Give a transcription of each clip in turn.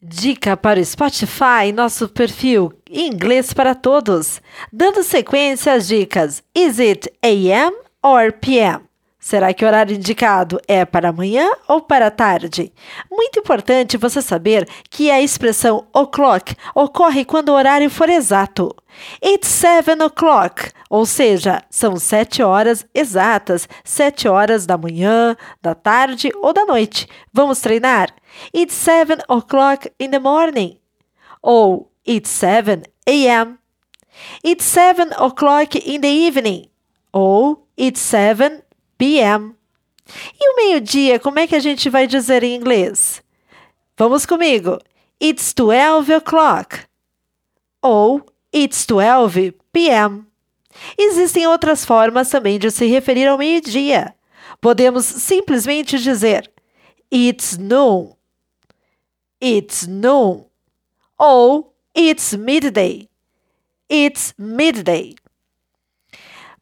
Dica para o Spotify, nosso perfil Inglês para Todos. Dando sequência às dicas Is it AM or PM? Será que o horário indicado é para amanhã ou para tarde? Muito importante você saber que a expressão o'clock ocorre quando o horário for exato. It's seven o'clock, ou seja, são sete horas exatas, sete horas da manhã, da tarde ou da noite. Vamos treinar? It's seven o'clock in the morning. Ou it's seven a.m. It's seven o'clock in the evening. Ou it's seven p.m. E o meio-dia, como é que a gente vai dizer em inglês? Vamos comigo. It's 12 o'clock. Ou It's 12 p.m. Existem outras formas também de se referir ao meio-dia. Podemos simplesmente dizer It's noon. It's noon. Ou It's midday. It's midday.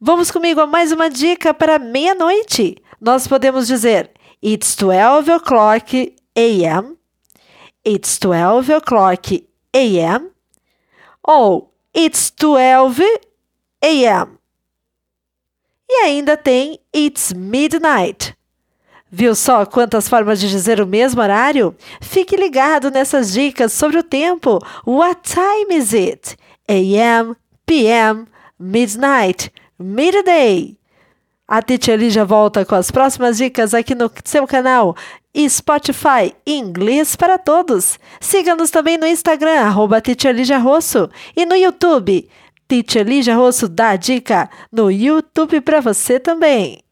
Vamos comigo a mais uma dica para meia-noite. Nós podemos dizer It's 12 o'clock a.m. It's 12 o'clock a.m. Ou It's 12 a.m. E ainda tem It's midnight. Viu só quantas formas de dizer o mesmo horário? Fique ligado nessas dicas sobre o tempo. What time is it? AM, PM, midnight, midday. A Teacher Lígia volta com as próximas dicas aqui no seu canal e Spotify Inglês para Todos. Siga-nos também no Instagram, arroba Rosso, e no YouTube. Lígia Rosso dá dica no YouTube para você também.